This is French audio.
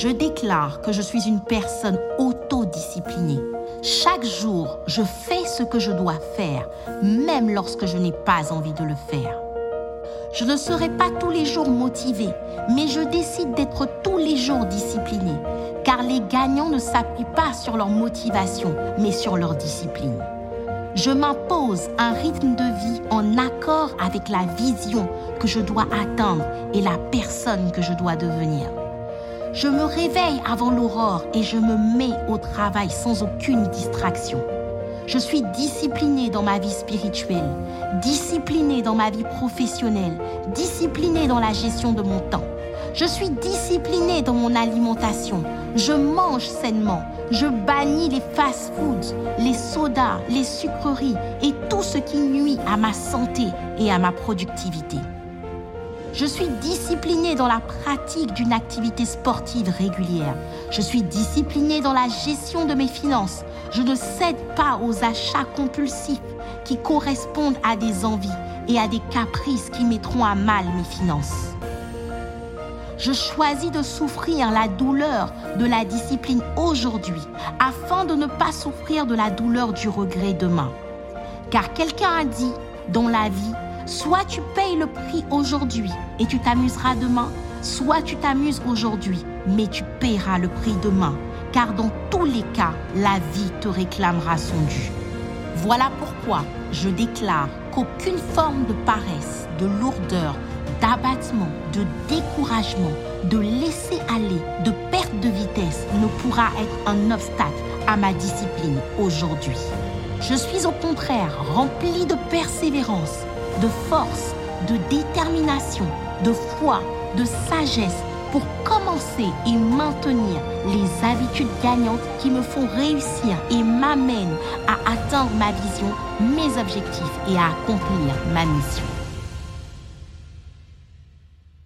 Je déclare que je suis une personne autodisciplinée. Chaque jour, je fais ce que je dois faire, même lorsque je n'ai pas envie de le faire. Je ne serai pas tous les jours motivé, mais je décide d'être tous les jours discipliné, car les gagnants ne s'appuient pas sur leur motivation, mais sur leur discipline. Je m'impose un rythme de vie en accord avec la vision que je dois atteindre et la personne que je dois devenir. Je me réveille avant l'aurore et je me mets au travail sans aucune distraction. Je suis disciplinée dans ma vie spirituelle, disciplinée dans ma vie professionnelle, disciplinée dans la gestion de mon temps. Je suis disciplinée dans mon alimentation. Je mange sainement. Je bannis les fast-foods, les sodas, les sucreries et tout ce qui nuit à ma santé et à ma productivité. Je suis disciplinée dans la pratique d'une activité sportive régulière. Je suis disciplinée dans la gestion de mes finances. Je ne cède pas aux achats compulsifs qui correspondent à des envies et à des caprices qui mettront à mal mes finances. Je choisis de souffrir la douleur de la discipline aujourd'hui afin de ne pas souffrir de la douleur du regret demain. Car quelqu'un a dit, dans la vie, Soit tu payes le prix aujourd'hui et tu t'amuseras demain, soit tu t'amuses aujourd'hui, mais tu paieras le prix demain, car dans tous les cas, la vie te réclamera son dû. Voilà pourquoi je déclare qu'aucune forme de paresse, de lourdeur, d'abattement, de découragement, de laisser aller, de perte de vitesse ne pourra être un obstacle à ma discipline aujourd'hui. Je suis au contraire rempli de persévérance de force, de détermination, de foi, de sagesse pour commencer et maintenir les habitudes gagnantes qui me font réussir et m'amènent à atteindre ma vision, mes objectifs et à accomplir ma mission.